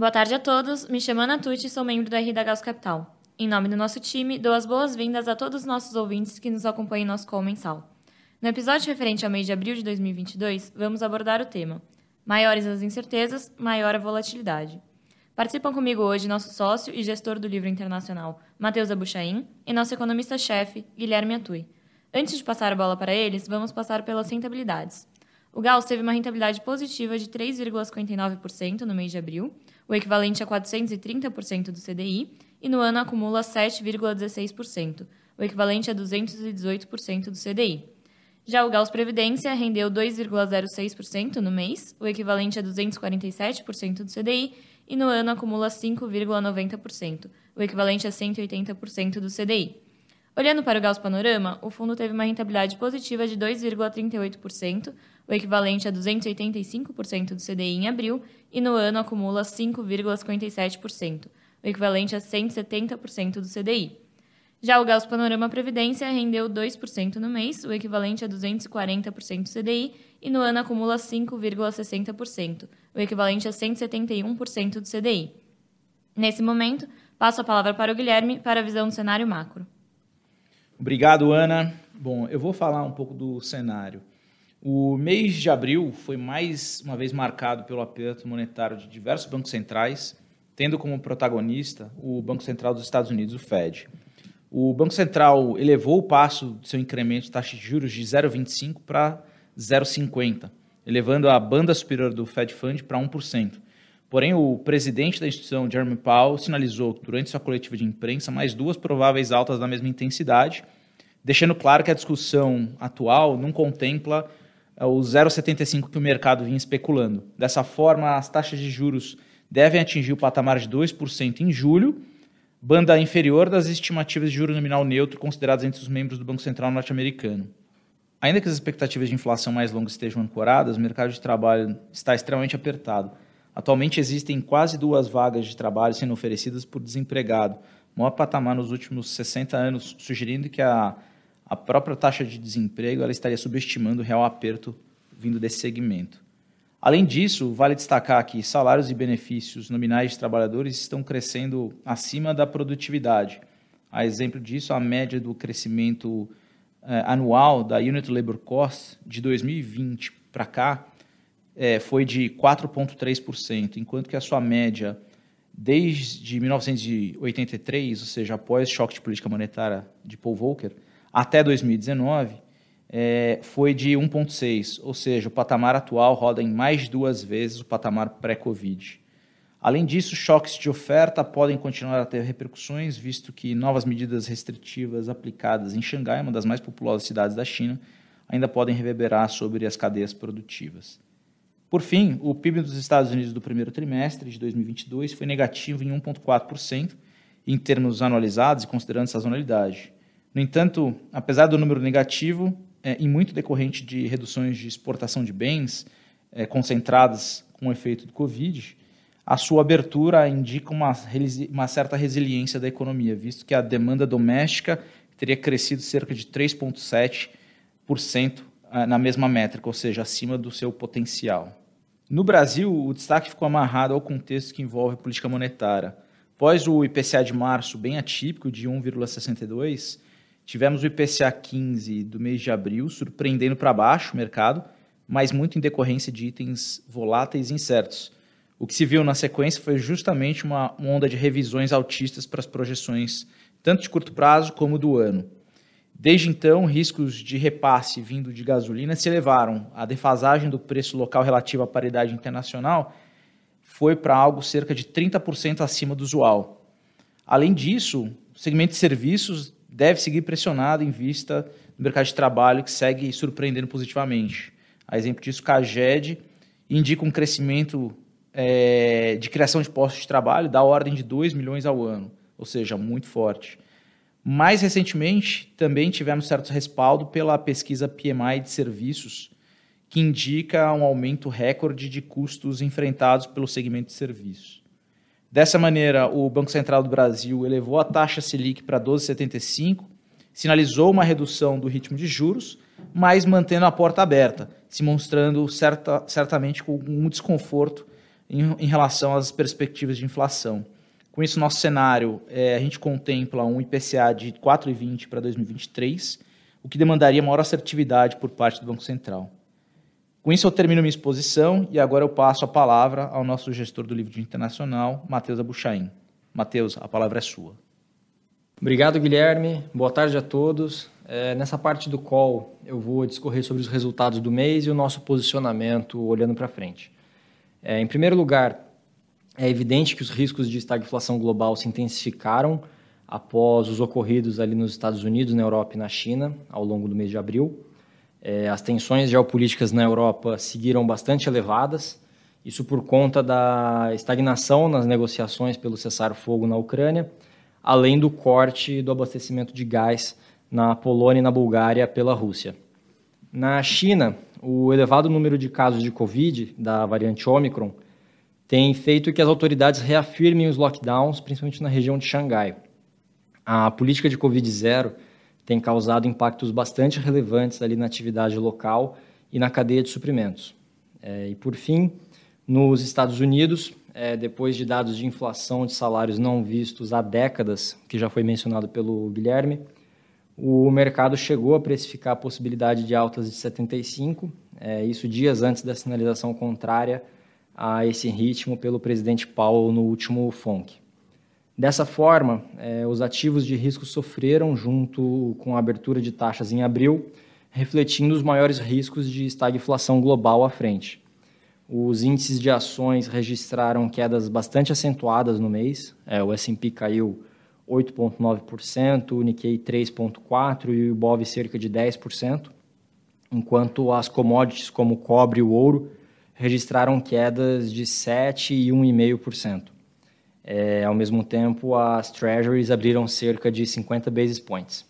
Boa tarde a todos, me chamo Ana Tucci e sou membro do RI da Gauss Capital. Em nome do nosso time, dou as boas-vindas a todos os nossos ouvintes que nos acompanham em nosso call mensal. No episódio referente ao mês de abril de 2022, vamos abordar o tema Maiores as incertezas, maior a volatilidade. Participam comigo hoje nosso sócio e gestor do livro internacional, Matheus Abuchain, e nosso economista-chefe, Guilherme Atui. Antes de passar a bola para eles, vamos passar pelas rentabilidades. O Gauss teve uma rentabilidade positiva de 3,59% no mês de abril, o equivalente a 430% do CDI, e no ano acumula 7,16%, o equivalente a 218% do CDI. Já o Gauss Previdência rendeu 2,06% no mês, o equivalente a 247% do CDI, e no ano acumula 5,90%, o equivalente a 180% do CDI. Olhando para o Gauss Panorama, o fundo teve uma rentabilidade positiva de 2,38%, o equivalente a 285% do CDI em abril, e no ano acumula 5,57%, o equivalente a 170% do CDI. Já o Gauss Panorama Previdência rendeu 2% no mês, o equivalente a 240% do CDI, e no ano acumula 5,60%, o equivalente a 171% do CDI. Nesse momento, passo a palavra para o Guilherme para a visão do cenário macro. Obrigado, Ana. Bom, eu vou falar um pouco do cenário. O mês de abril foi mais uma vez marcado pelo aperto monetário de diversos bancos centrais, tendo como protagonista o Banco Central dos Estados Unidos, o Fed. O Banco Central elevou o passo do seu incremento de taxa de juros de 0,25 para 0,50, elevando a banda superior do Fed Fund para 1%. Porém, o presidente da instituição, Jeremy Powell, sinalizou durante sua coletiva de imprensa mais duas prováveis altas da mesma intensidade, deixando claro que a discussão atual não contempla eh, o 0,75 que o mercado vinha especulando. Dessa forma, as taxas de juros devem atingir o patamar de 2% em julho banda inferior das estimativas de juro nominal neutro consideradas entre os membros do Banco Central norte-americano. Ainda que as expectativas de inflação mais longas estejam ancoradas, o mercado de trabalho está extremamente apertado. Atualmente existem quase duas vagas de trabalho sendo oferecidas por desempregado, maior patamar nos últimos 60 anos, sugerindo que a, a própria taxa de desemprego ela estaria subestimando o real aperto vindo desse segmento. Além disso, vale destacar que salários e benefícios nominais de trabalhadores estão crescendo acima da produtividade. A exemplo disso, a média do crescimento eh, anual da Unit Labor Cost de 2020 para cá eh, foi de 4,3%, enquanto que a sua média desde 1983, ou seja, após o choque de política monetária de Paul Volcker, até 2019, é, foi de 1,6, ou seja, o patamar atual roda em mais de duas vezes o patamar pré-Covid. Além disso, choques de oferta podem continuar a ter repercussões, visto que novas medidas restritivas aplicadas em Xangai, uma das mais populosas cidades da China, ainda podem reverberar sobre as cadeias produtivas. Por fim, o PIB dos Estados Unidos do primeiro trimestre de 2022 foi negativo em 1,4%, em termos anualizados e considerando sazonalidade. No entanto, apesar do número negativo, é, e muito decorrente de reduções de exportação de bens é, concentradas com o efeito do Covid, a sua abertura indica uma, uma certa resiliência da economia, visto que a demanda doméstica teria crescido cerca de 3,7% é, na mesma métrica, ou seja, acima do seu potencial. No Brasil, o destaque ficou amarrado ao contexto que envolve política monetária. Após o IPCA de março bem atípico, de 1,62, Tivemos o IPCA 15 do mês de abril, surpreendendo para baixo o mercado, mas muito em decorrência de itens voláteis e incertos. O que se viu na sequência foi justamente uma onda de revisões altistas para as projeções, tanto de curto prazo como do ano. Desde então, riscos de repasse vindo de gasolina se elevaram. A defasagem do preço local relativo à paridade internacional foi para algo cerca de 30% acima do usual. Além disso, o segmento de serviços deve seguir pressionado em vista do mercado de trabalho que segue surpreendendo positivamente. A exemplo disso, Caged indica um crescimento é, de criação de postos de trabalho da ordem de 2 milhões ao ano, ou seja, muito forte. Mais recentemente, também tivemos certo respaldo pela pesquisa PMI de serviços, que indica um aumento recorde de custos enfrentados pelo segmento de serviços. Dessa maneira, o Banco Central do Brasil elevou a taxa Selic para 12,75, sinalizou uma redução do ritmo de juros, mas mantendo a porta aberta, se mostrando certa, certamente com um desconforto em, em relação às perspectivas de inflação. Com isso, nosso cenário, é, a gente contempla um IPCA de 4,20 para 2023, o que demandaria maior assertividade por parte do Banco Central. Com isso, eu termino minha exposição e agora eu passo a palavra ao nosso gestor do livro internacional, Matheus Abuchain. Matheus, a palavra é sua. Obrigado, Guilherme. Boa tarde a todos. É, nessa parte do call, eu vou discorrer sobre os resultados do mês e o nosso posicionamento olhando para frente. É, em primeiro lugar, é evidente que os riscos de estagflação global se intensificaram após os ocorridos ali nos Estados Unidos, na Europa e na China ao longo do mês de abril. É, as tensões geopolíticas na Europa seguiram bastante elevadas, isso por conta da estagnação nas negociações pelo cessar-fogo na Ucrânia, além do corte do abastecimento de gás na Polônia e na Bulgária pela Rússia. Na China, o elevado número de casos de Covid da variante Omicron tem feito que as autoridades reafirmem os lockdowns, principalmente na região de Xangai. A política de Covid-0 tem causado impactos bastante relevantes ali na atividade local e na cadeia de suprimentos. É, e por fim, nos Estados Unidos, é, depois de dados de inflação de salários não vistos há décadas, que já foi mencionado pelo Guilherme, o mercado chegou a precificar a possibilidade de altas de 75, é, isso dias antes da sinalização contrária a esse ritmo pelo presidente Powell no último FONC. Dessa forma, eh, os ativos de risco sofreram junto com a abertura de taxas em abril, refletindo os maiores riscos de estagflação global à frente. Os índices de ações registraram quedas bastante acentuadas no mês. É, o S&P caiu 8,9%, o Nikkei 3,4% e o Ibov cerca de 10%, enquanto as commodities como o cobre e o ouro registraram quedas de 7% e 1,5%. É, ao mesmo tempo, as treasuries abriram cerca de 50 basis points.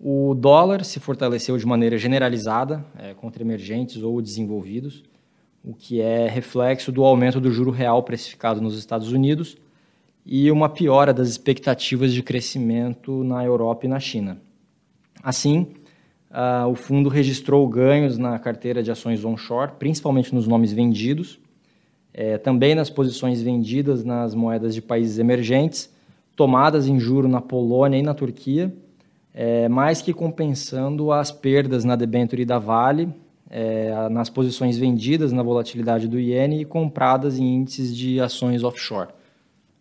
O dólar se fortaleceu de maneira generalizada é, contra emergentes ou desenvolvidos, o que é reflexo do aumento do juro real precificado nos Estados Unidos e uma piora das expectativas de crescimento na Europa e na China. Assim, uh, o fundo registrou ganhos na carteira de ações onshore, principalmente nos nomes vendidos, é, também nas posições vendidas nas moedas de países emergentes, tomadas em juro na Polônia e na Turquia, é, mais que compensando as perdas na debenture da Vale, é, nas posições vendidas na volatilidade do iene e compradas em índices de ações offshore.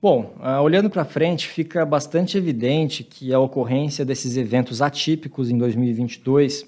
Bom, uh, olhando para frente, fica bastante evidente que a ocorrência desses eventos atípicos em 2022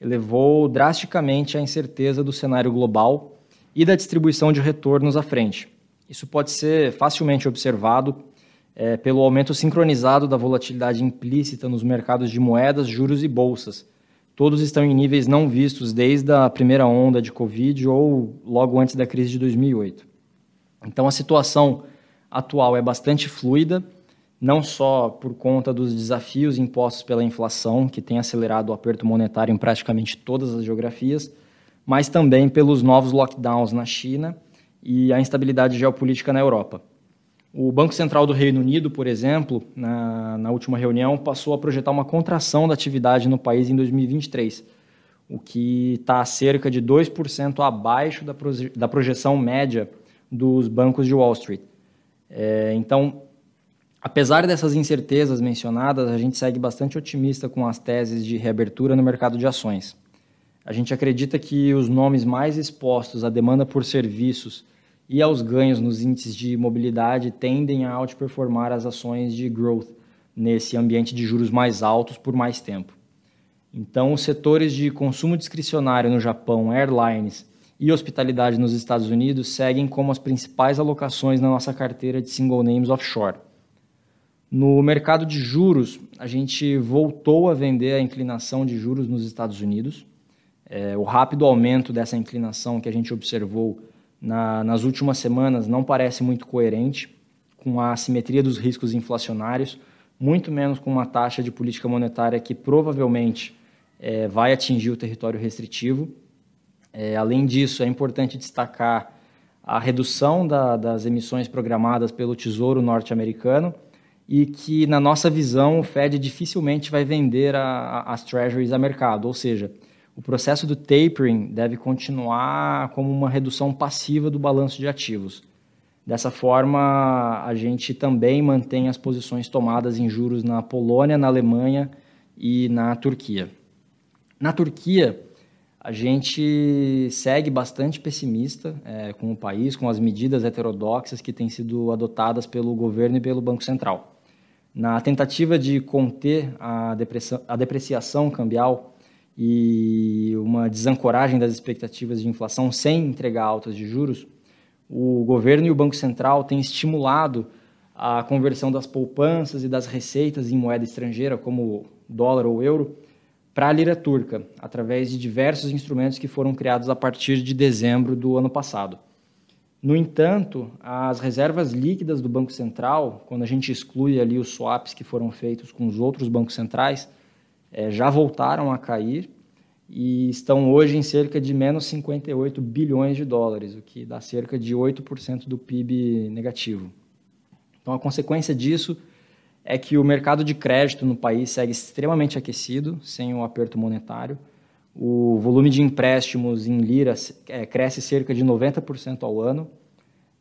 elevou drasticamente a incerteza do cenário global e da distribuição de retornos à frente. Isso pode ser facilmente observado é, pelo aumento sincronizado da volatilidade implícita nos mercados de moedas, juros e bolsas. Todos estão em níveis não vistos desde a primeira onda de Covid ou logo antes da crise de 2008. Então, a situação atual é bastante fluida, não só por conta dos desafios impostos pela inflação, que tem acelerado o aperto monetário em praticamente todas as geografias, mas também pelos novos lockdowns na China e a instabilidade geopolítica na Europa. O Banco Central do Reino Unido, por exemplo, na, na última reunião, passou a projetar uma contração da atividade no país em 2023, o que está cerca de 2% abaixo da, proje da projeção média dos bancos de Wall Street. É, então, apesar dessas incertezas mencionadas, a gente segue bastante otimista com as teses de reabertura no mercado de ações. A gente acredita que os nomes mais expostos à demanda por serviços e aos ganhos nos índices de mobilidade tendem a outperformar as ações de growth nesse ambiente de juros mais altos por mais tempo. Então, os setores de consumo discricionário no Japão, airlines e hospitalidade nos Estados Unidos seguem como as principais alocações na nossa carteira de single names offshore. No mercado de juros, a gente voltou a vender a inclinação de juros nos Estados Unidos é, o rápido aumento dessa inclinação que a gente observou na, nas últimas semanas não parece muito coerente com a assimetria dos riscos inflacionários, muito menos com uma taxa de política monetária que provavelmente é, vai atingir o território restritivo. É, além disso, é importante destacar a redução da, das emissões programadas pelo Tesouro norte-americano e que, na nossa visão, o Fed dificilmente vai vender a, a, as treasuries a mercado, ou seja, o processo do tapering deve continuar como uma redução passiva do balanço de ativos. Dessa forma, a gente também mantém as posições tomadas em juros na Polônia, na Alemanha e na Turquia. Na Turquia, a gente segue bastante pessimista é, com o país, com as medidas heterodoxas que têm sido adotadas pelo governo e pelo Banco Central. Na tentativa de conter a, a depreciação cambial e uma desancoragem das expectativas de inflação sem entregar altas de juros, o governo e o Banco Central têm estimulado a conversão das poupanças e das receitas em moeda estrangeira, como dólar ou euro, para a lira turca, através de diversos instrumentos que foram criados a partir de dezembro do ano passado. No entanto, as reservas líquidas do Banco Central, quando a gente exclui ali os swaps que foram feitos com os outros bancos centrais, é, já voltaram a cair e estão hoje em cerca de menos 58 bilhões de dólares, o que dá cerca de 8% do PIB negativo. Então, a consequência disso é que o mercado de crédito no país segue extremamente aquecido, sem o um aperto monetário. O volume de empréstimos em lira é, cresce cerca de 90% ao ano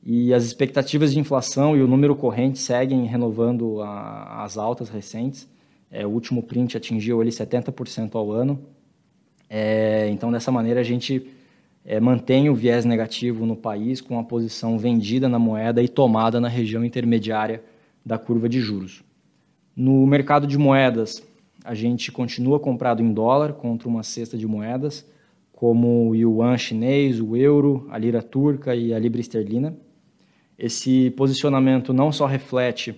e as expectativas de inflação e o número corrente seguem renovando a, as altas recentes. É, o último print atingiu ali 70% ao ano. É, então, dessa maneira, a gente é, mantém o viés negativo no país com a posição vendida na moeda e tomada na região intermediária da curva de juros. No mercado de moedas, a gente continua comprado em dólar contra uma cesta de moedas, como o yuan chinês, o euro, a lira turca e a libra esterlina. Esse posicionamento não só reflete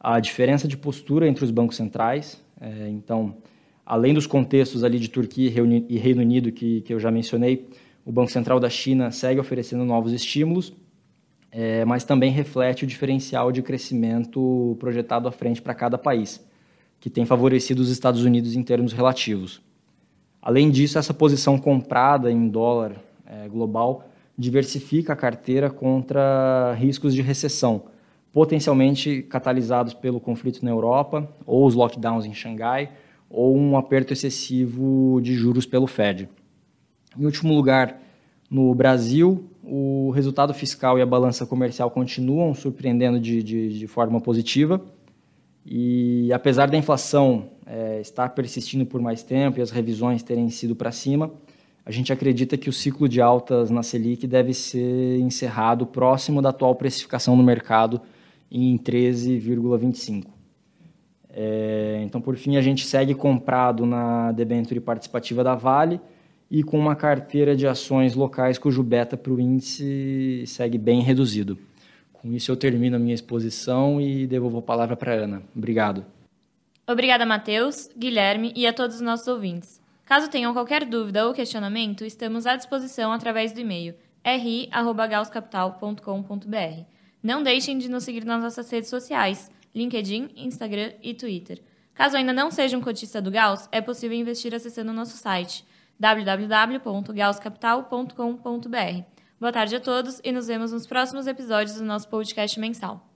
a diferença de postura entre os bancos centrais, é, então além dos contextos ali de Turquia e Reino Unido que, que eu já mencionei, o Banco Central da China segue oferecendo novos estímulos, é, mas também reflete o diferencial de crescimento projetado à frente para cada país, que tem favorecido os Estados Unidos em termos relativos. Além disso, essa posição comprada em dólar é, global diversifica a carteira contra riscos de recessão, potencialmente catalisados pelo conflito na Europa ou os lockdowns em Xangai, ou um aperto excessivo de juros pelo Fed. Em último lugar, no Brasil, o resultado fiscal e a balança comercial continuam surpreendendo de, de, de forma positiva. E apesar da inflação é, estar persistindo por mais tempo e as revisões terem sido para cima, a gente acredita que o ciclo de altas na Selic deve ser encerrado próximo da atual precificação no mercado em 13,25. É, então, por fim, a gente segue comprado na debenture participativa da Vale e com uma carteira de ações locais cujo beta para o índice segue bem reduzido. Com isso, eu termino a minha exposição e devolvo a palavra para a Ana. Obrigado. Obrigada, Matheus, Guilherme e a todos os nossos ouvintes. Caso tenham qualquer dúvida ou questionamento, estamos à disposição através do e-mail ri.gauscapital.com.br. Não deixem de nos seguir nas nossas redes sociais LinkedIn, Instagram e Twitter. Caso ainda não seja um cotista do Gauss, é possível investir acessando o nosso site www.gausscapital.com.br. Boa tarde a todos e nos vemos nos próximos episódios do nosso podcast mensal.